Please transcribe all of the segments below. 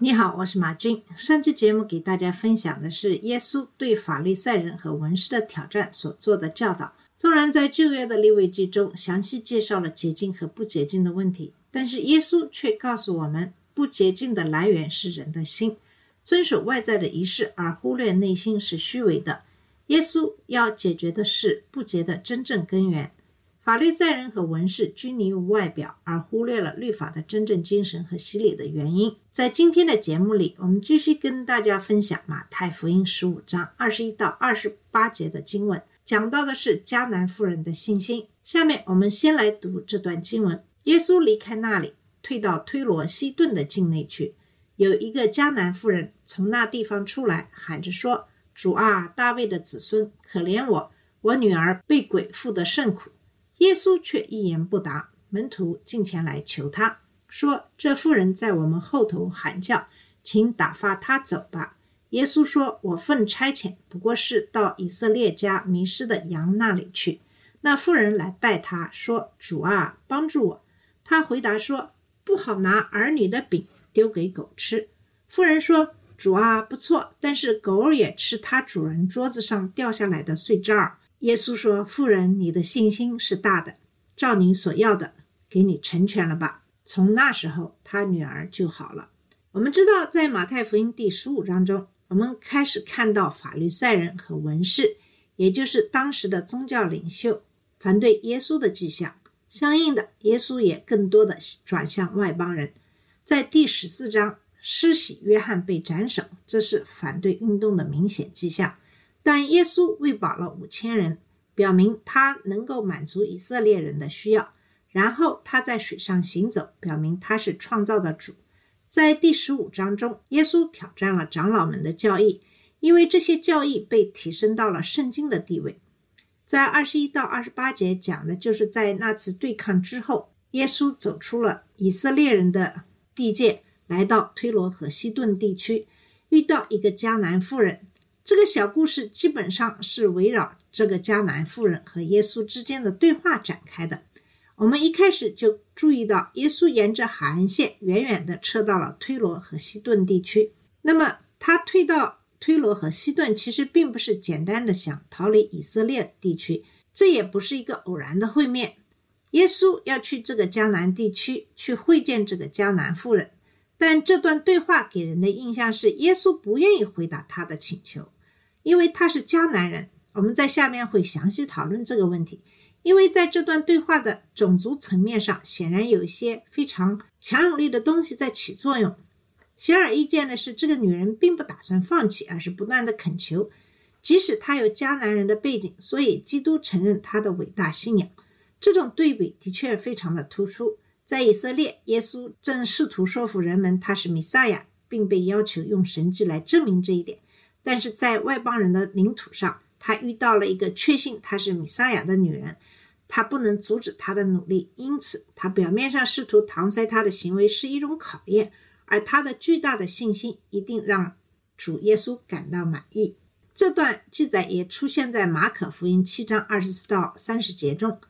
你好，我是马军。上期节目给大家分享的是耶稣对法利赛人和文士的挑战所做的教导。纵然在旧约的立位记中详细介绍了洁净和不洁净的问题，但是耶稣却告诉我们，不洁净的来源是人的心，遵守外在的仪式而忽略内心是虚伪的。耶稣要解决的是不洁的真正根源。法律赛人和文士拘泥于外表，而忽略了律法的真正精神和洗礼的原因。在今天的节目里，我们继续跟大家分享马太福音十五章二十一到二十八节的经文，讲到的是迦南妇人的信心。下面我们先来读这段经文：耶稣离开那里，退到推罗西顿的境内去。有一个迦南妇人从那地方出来，喊着说：“主啊，大卫的子孙，可怜我，我女儿被鬼附得甚苦。”耶稣却一言不答。门徒进前来求他说：“这妇人在我们后头喊叫，请打发她走吧。”耶稣说：“我奉差遣，不过是到以色列家迷失的羊那里去。”那妇人来拜他说：“主啊，帮助我。”他回答说：“不好拿儿女的饼丢给狗吃。”妇人说：“主啊，不错，但是狗也吃它主人桌子上掉下来的碎渣儿。”耶稣说：“妇人，你的信心是大的，照你所要的，给你成全了吧。”从那时候，他女儿就好了。我们知道，在马太福音第十五章中，我们开始看到法律赛人和文士，也就是当时的宗教领袖，反对耶稣的迹象。相应的，耶稣也更多的转向外邦人。在第十四章，施洗约翰被斩首，这是反对运动的明显迹象。但耶稣喂饱了五千人，表明他能够满足以色列人的需要。然后他在水上行走，表明他是创造的主。在第十五章中，耶稣挑战了长老们的教义，因为这些教义被提升到了圣经的地位。在二十一到二十八节讲的就是在那次对抗之后，耶稣走出了以色列人的地界，来到推罗和西顿地区，遇到一个迦南妇人。这个小故事基本上是围绕这个迦南妇人和耶稣之间的对话展开的。我们一开始就注意到，耶稣沿着海岸线远远地撤到了推罗和西顿地区。那么他退到推罗和西顿，其实并不是简单的想逃离以色列地区，这也不是一个偶然的会面。耶稣要去这个迦南地区去会见这个迦南妇人，但这段对话给人的印象是，耶稣不愿意回答他的请求。因为他是迦南人，我们在下面会详细讨论这个问题。因为在这段对话的种族层面上，显然有一些非常强有力的东西在起作用。显而易见的是，这个女人并不打算放弃，而是不断的恳求。即使她有迦南人的背景，所以基督承认她的伟大信仰。这种对比的确非常的突出。在以色列，耶稣正试图说服人们他是弥赛亚，并被要求用神迹来证明这一点。但是在外邦人的领土上，他遇到了一个确信他是弥撒亚的女人，他不能阻止他的努力，因此他表面上试图搪塞他的行为是一种考验，而他的巨大的信心一定让主耶稣感到满意。这段记载也出现在马可福音七章二十四到三十节中。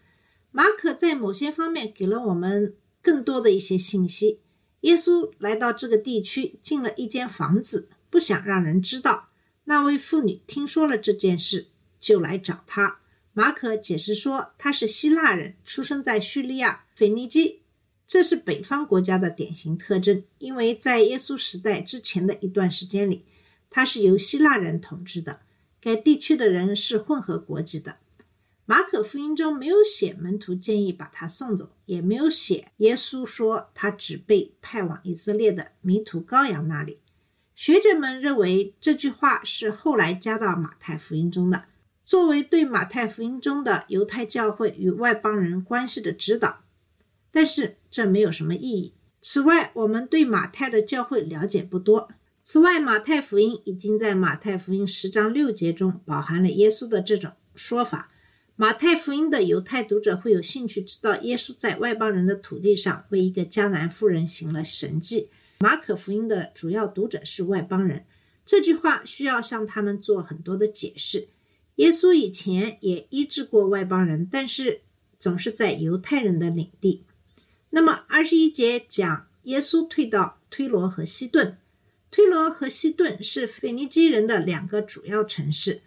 马可在某些方面给了我们更多的一些信息。耶稣来到这个地区，进了一间房子，不想让人知道。那位妇女听说了这件事，就来找他。马可解释说，他是希腊人，出生在叙利亚、腓尼基，这是北方国家的典型特征。因为在耶稣时代之前的一段时间里，他是由希腊人统治的，该地区的人是混合国籍的。马可福音中没有写门徒建议把他送走，也没有写耶稣说他只被派往以色列的迷途羔羊那里。学者们认为这句话是后来加到马太福音中的，作为对马太福音中的犹太教会与外邦人关系的指导。但是这没有什么意义。此外，我们对马太的教会了解不多。此外，马太福音已经在马太福音十章六节中饱含了耶稣的这种说法。马太福音的犹太读者会有兴趣知道耶稣在外邦人的土地上为一个迦南妇人行了神迹。马可福音的主要读者是外邦人，这句话需要向他们做很多的解释。耶稣以前也医治过外邦人，但是总是在犹太人的领地。那么二十一节讲耶稣退到推罗和西顿，推罗和西顿是腓尼基人的两个主要城市。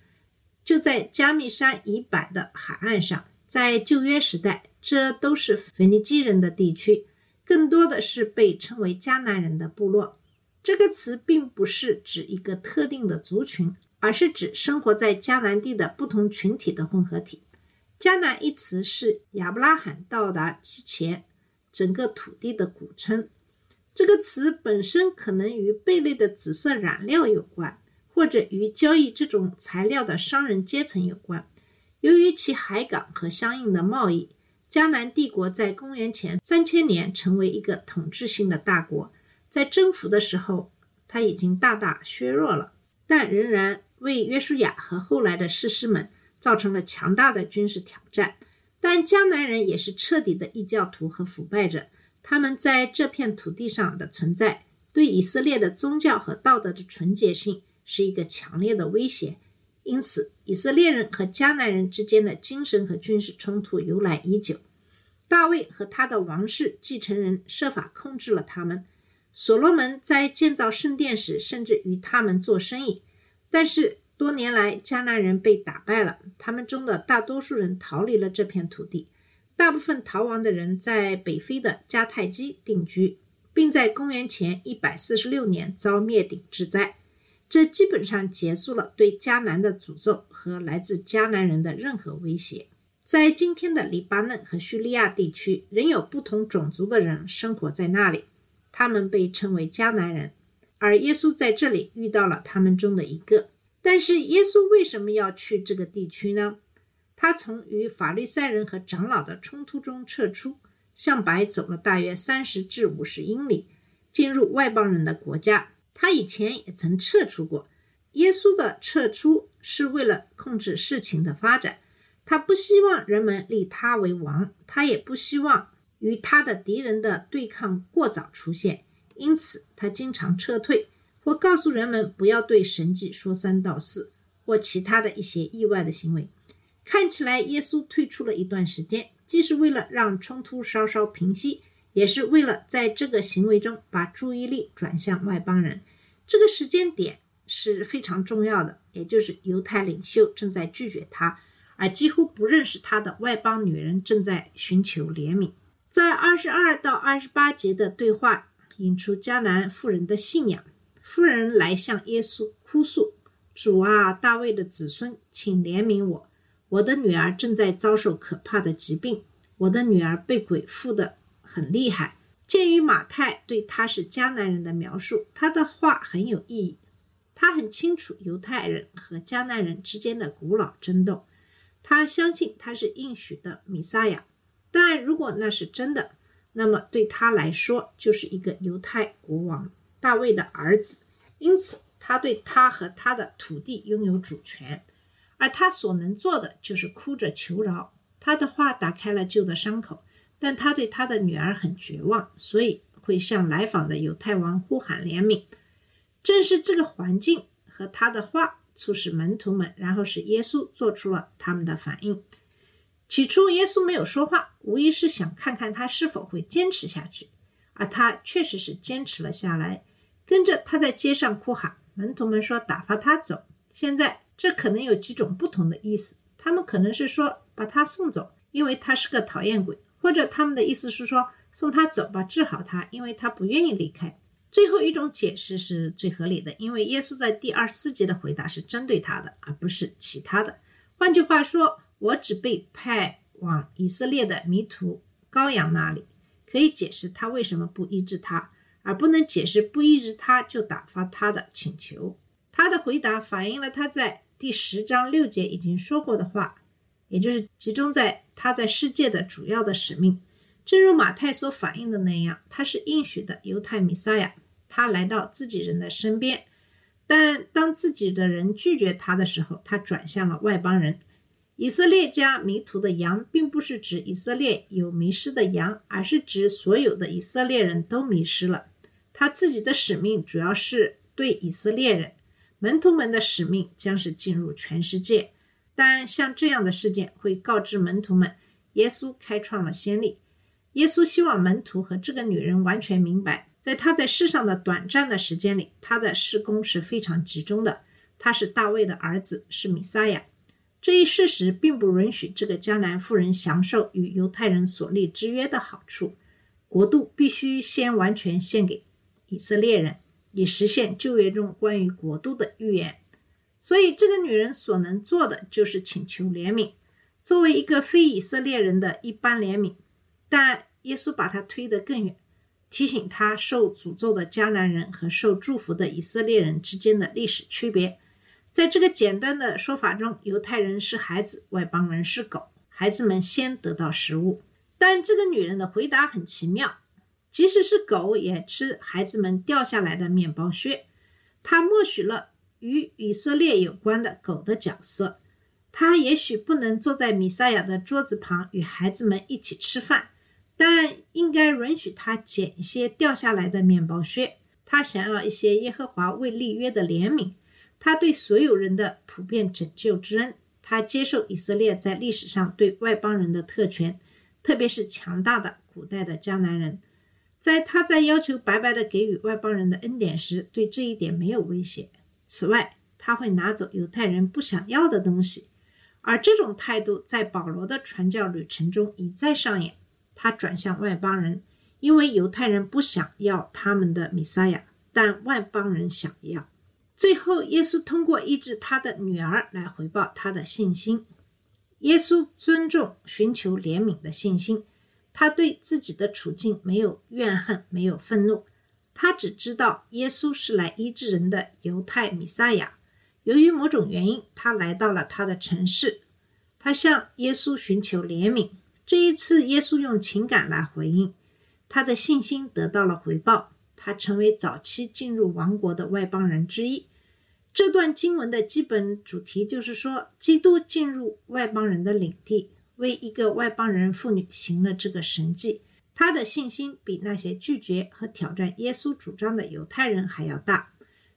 就在加密山以北的海岸上，在旧约时代，这都是腓尼基人的地区，更多的是被称为迦南人的部落。这个词并不是指一个特定的族群，而是指生活在迦南地的不同群体的混合体。迦南一词是亚伯拉罕到达之前整个土地的古称。这个词本身可能与贝类的紫色染料有关。或者与交易这种材料的商人阶层有关。由于其海港和相应的贸易，迦南帝国在公元前三千年成为一个统治性的大国。在征服的时候，它已经大大削弱了，但仍然为约书亚和后来的士师们造成了强大的军事挑战。但迦南人也是彻底的异教徒和腐败者，他们在这片土地上的存在，对以色列的宗教和道德的纯洁性。是一个强烈的威胁，因此以色列人和迦南人之间的精神和军事冲突由来已久。大卫和他的王室继承人设法控制了他们。所罗门在建造圣殿时，甚至与他们做生意。但是多年来，迦南人被打败了，他们中的大多数人逃离了这片土地。大部分逃亡的人在北非的迦太基定居，并在公元前一百四十六年遭灭顶之灾。这基本上结束了对迦南的诅咒和来自迦南人的任何威胁。在今天的黎巴嫩和叙利亚地区，仍有不同种族的人生活在那里，他们被称为迦南人。而耶稣在这里遇到了他们中的一个。但是，耶稣为什么要去这个地区呢？他从与法利赛人和长老的冲突中撤出，向北走了大约三十至五十英里，进入外邦人的国家。他以前也曾撤出过。耶稣的撤出是为了控制事情的发展，他不希望人们立他为王，他也不希望与他的敌人的对抗过早出现，因此他经常撤退，或告诉人们不要对神迹说三道四，或其他的一些意外的行为。看起来耶稣退出了一段时间，既是为了让冲突稍稍平息。也是为了在这个行为中把注意力转向外邦人，这个时间点是非常重要的，也就是犹太领袖正在拒绝他，而几乎不认识他的外邦女人正在寻求怜悯。在二十二到二十八节的对话引出迦南妇人的信仰，妇人来向耶稣哭诉：“主啊，大卫的子孙，请怜悯我，我的女儿正在遭受可怕的疾病，我的女儿被鬼附的。”很厉害。鉴于马太对他是迦南人的描述，他的话很有意义。他很清楚犹太人和迦南人之间的古老争斗。他相信他是应许的弥撒亚。但如果那是真的，那么对他来说就是一个犹太国王大卫的儿子。因此，他对他和他的土地拥有主权，而他所能做的就是哭着求饶。他的话打开了旧的伤口。但他对他的女儿很绝望，所以会向来访的犹太王呼喊怜悯。正是这个环境和他的话，促使门徒们，然后使耶稣做出了他们的反应。起初，耶稣没有说话，无疑是想看看他是否会坚持下去，而他确实是坚持了下来。跟着他在街上哭喊，门徒们说打发他走。现在这可能有几种不同的意思，他们可能是说把他送走，因为他是个讨厌鬼。或者他们的意思是说送他走吧，治好他，因为他不愿意离开。最后一种解释是最合理的，因为耶稣在第二十四节的回答是针对他的，而不是其他的。换句话说，我只被派往以色列的迷途羔羊那里，可以解释他为什么不医治他，而不能解释不医治他就打发他的请求。他的回答反映了他在第十章六节已经说过的话。也就是集中在他在世界的主要的使命，正如马太所反映的那样，他是应许的犹太弥撒亚，他来到自己人的身边，但当自己的人拒绝他的时候，他转向了外邦人。以色列家迷途的羊，并不是指以色列有迷失的羊，而是指所有的以色列人都迷失了。他自己的使命主要是对以色列人，门徒们的使命将是进入全世界。但像这样的事件会告知门徒们，耶稣开创了先例。耶稣希望门徒和这个女人完全明白，在他在世上的短暂的时间里，他的施工是非常集中的。他是大卫的儿子，是弥撒亚。这一事实并不允许这个迦南妇人享受与犹太人所立之约的好处。国度必须先完全献给以色列人，以实现旧约中关于国度的预言。所以，这个女人所能做的就是请求怜悯，作为一个非以色列人的一般怜悯。但耶稣把她推得更远，提醒她受诅咒的迦南人和受祝福的以色列人之间的历史区别。在这个简单的说法中，犹太人是孩子，外邦人是狗。孩子们先得到食物，但这个女人的回答很奇妙：即使是狗也吃孩子们掉下来的面包屑。她默许了与以色列有关的狗的角色。他也许不能坐在米撒亚的桌子旁与孩子们一起吃饭。但应该允许他捡一些掉下来的面包屑。他想要一些耶和华为立约的怜悯。他对所有人的普遍拯救之恩。他接受以色列在历史上对外邦人的特权，特别是强大的古代的迦南人。在他在要求白白的给予外邦人的恩典时，对这一点没有威胁。此外，他会拿走犹太人不想要的东西。而这种态度在保罗的传教旅程中一再上演。他转向外邦人，因为犹太人不想要他们的弥赛亚，但外邦人想要。最后，耶稣通过医治他的女儿来回报他的信心。耶稣尊重寻求怜悯的信心，他对自己的处境没有怨恨，没有愤怒，他只知道耶稣是来医治人的犹太弥撒亚。由于某种原因，他来到了他的城市，他向耶稣寻求怜悯。这一次，耶稣用情感来回应，他的信心得到了回报，他成为早期进入王国的外邦人之一。这段经文的基本主题就是说，基督进入外邦人的领地，为一个外邦人妇女行了这个神迹。他的信心比那些拒绝和挑战耶稣主张的犹太人还要大。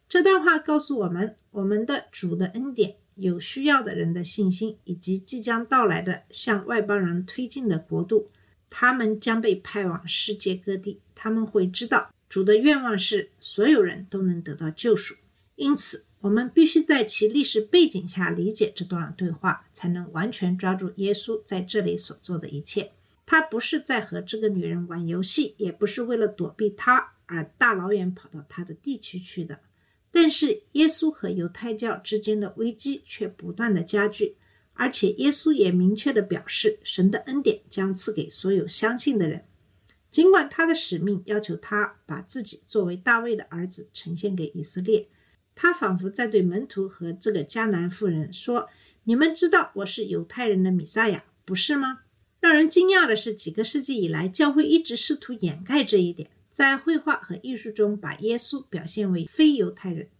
这段话告诉我们，我们的主的恩典。有需要的人的信心，以及即将到来的向外邦人推进的国度，他们将被派往世界各地。他们会知道主的愿望是所有人都能得到救赎。因此，我们必须在其历史背景下理解这段对话，才能完全抓住耶稣在这里所做的一切。他不是在和这个女人玩游戏，也不是为了躲避她而大老远跑到她的地区去的。但是耶稣和犹太教之间的危机却不断的加剧，而且耶稣也明确的表示，神的恩典将赐给所有相信的人。尽管他的使命要求他把自己作为大卫的儿子呈现给以色列，他仿佛在对门徒和这个迦南妇人说：“你们知道我是犹太人的弥撒亚，不是吗？”让人惊讶的是，几个世纪以来，教会一直试图掩盖这一点。在绘画和艺术中，把耶稣表现为非犹太人，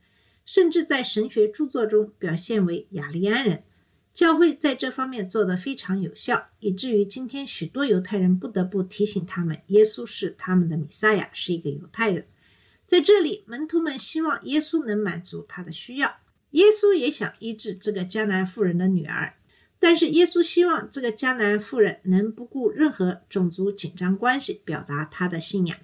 甚至在神学著作中表现为雅利安人。教会在这方面做得非常有效，以至于今天许多犹太人不得不提醒他们，耶稣是他们的弥赛亚，是一个犹太人。在这里，门徒们希望耶稣能满足他的需要，耶稣也想医治这个迦南妇人的女儿，但是耶稣希望这个迦南妇人能不顾任何种族紧张关系，表达他的信仰。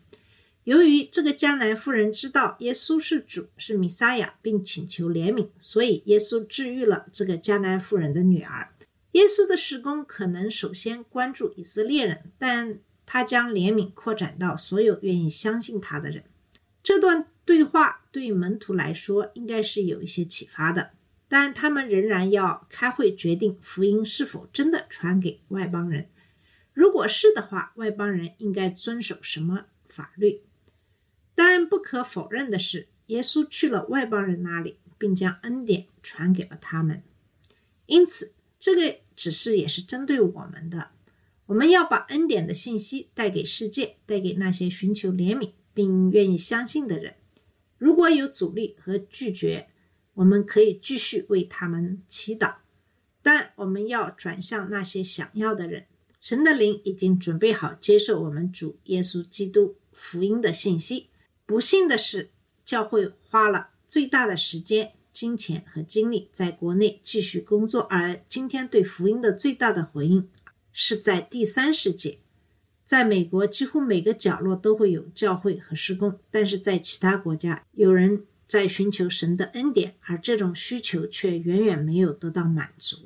由于这个迦南妇人知道耶稣是主，是弥撒亚，并请求怜悯，所以耶稣治愈了这个迦南妇人的女儿。耶稣的施工可能首先关注以色列人，但他将怜悯扩展到所有愿意相信他的人。这段对话对门徒来说应该是有一些启发的，但他们仍然要开会决定福音是否真的传给外邦人。如果是的话，外邦人应该遵守什么法律？当然，不可否认的是，耶稣去了外邦人那里，并将恩典传给了他们。因此，这个指示也是针对我们的。我们要把恩典的信息带给世界，带给那些寻求怜悯并愿意相信的人。如果有阻力和拒绝，我们可以继续为他们祈祷，但我们要转向那些想要的人。神的灵已经准备好接受我们主耶稣基督福音的信息。不幸的是，教会花了最大的时间、金钱和精力在国内继续工作，而今天对福音的最大的回应是在第三世界。在美国，几乎每个角落都会有教会和施工，但是在其他国家，有人在寻求神的恩典，而这种需求却远远没有得到满足。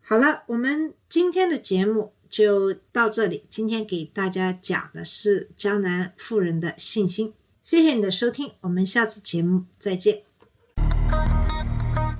好了，我们今天的节目就到这里。今天给大家讲的是江南妇人的信心。谢谢你的收听，我们下次节目再见。